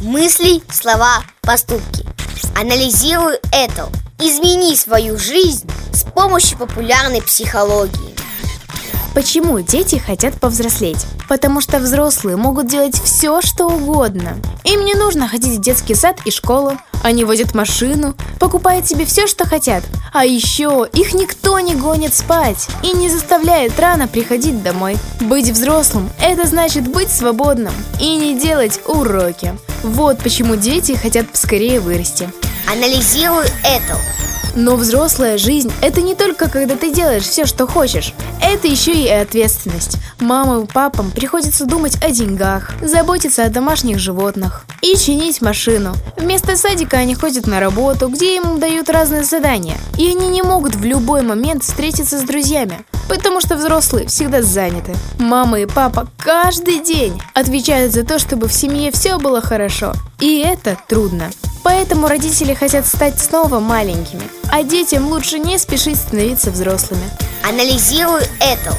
Мысли, слова, поступки Анализируй это Измени свою жизнь с помощью популярной психологии Почему дети хотят повзрослеть? Потому что взрослые могут делать все, что угодно. Им не нужно ходить в детский сад и школу. Они возят машину, покупают себе все, что хотят. А еще их никто не гонит спать и не заставляет рано приходить домой. Быть взрослым – это значит быть свободным и не делать уроки. Вот почему дети хотят поскорее вырасти. Анализируй это но взрослая жизнь – это не только когда ты делаешь все, что хочешь. Это еще и ответственность. Мамам и папам приходится думать о деньгах, заботиться о домашних животных и чинить машину. Вместо садика они ходят на работу, где им дают разные задания. И они не могут в любой момент встретиться с друзьями, потому что взрослые всегда заняты. Мама и папа каждый день отвечают за то, чтобы в семье все было хорошо. И это трудно. Поэтому родители хотят стать снова маленькими, а детям лучше не спешить становиться взрослыми. Анализируй это.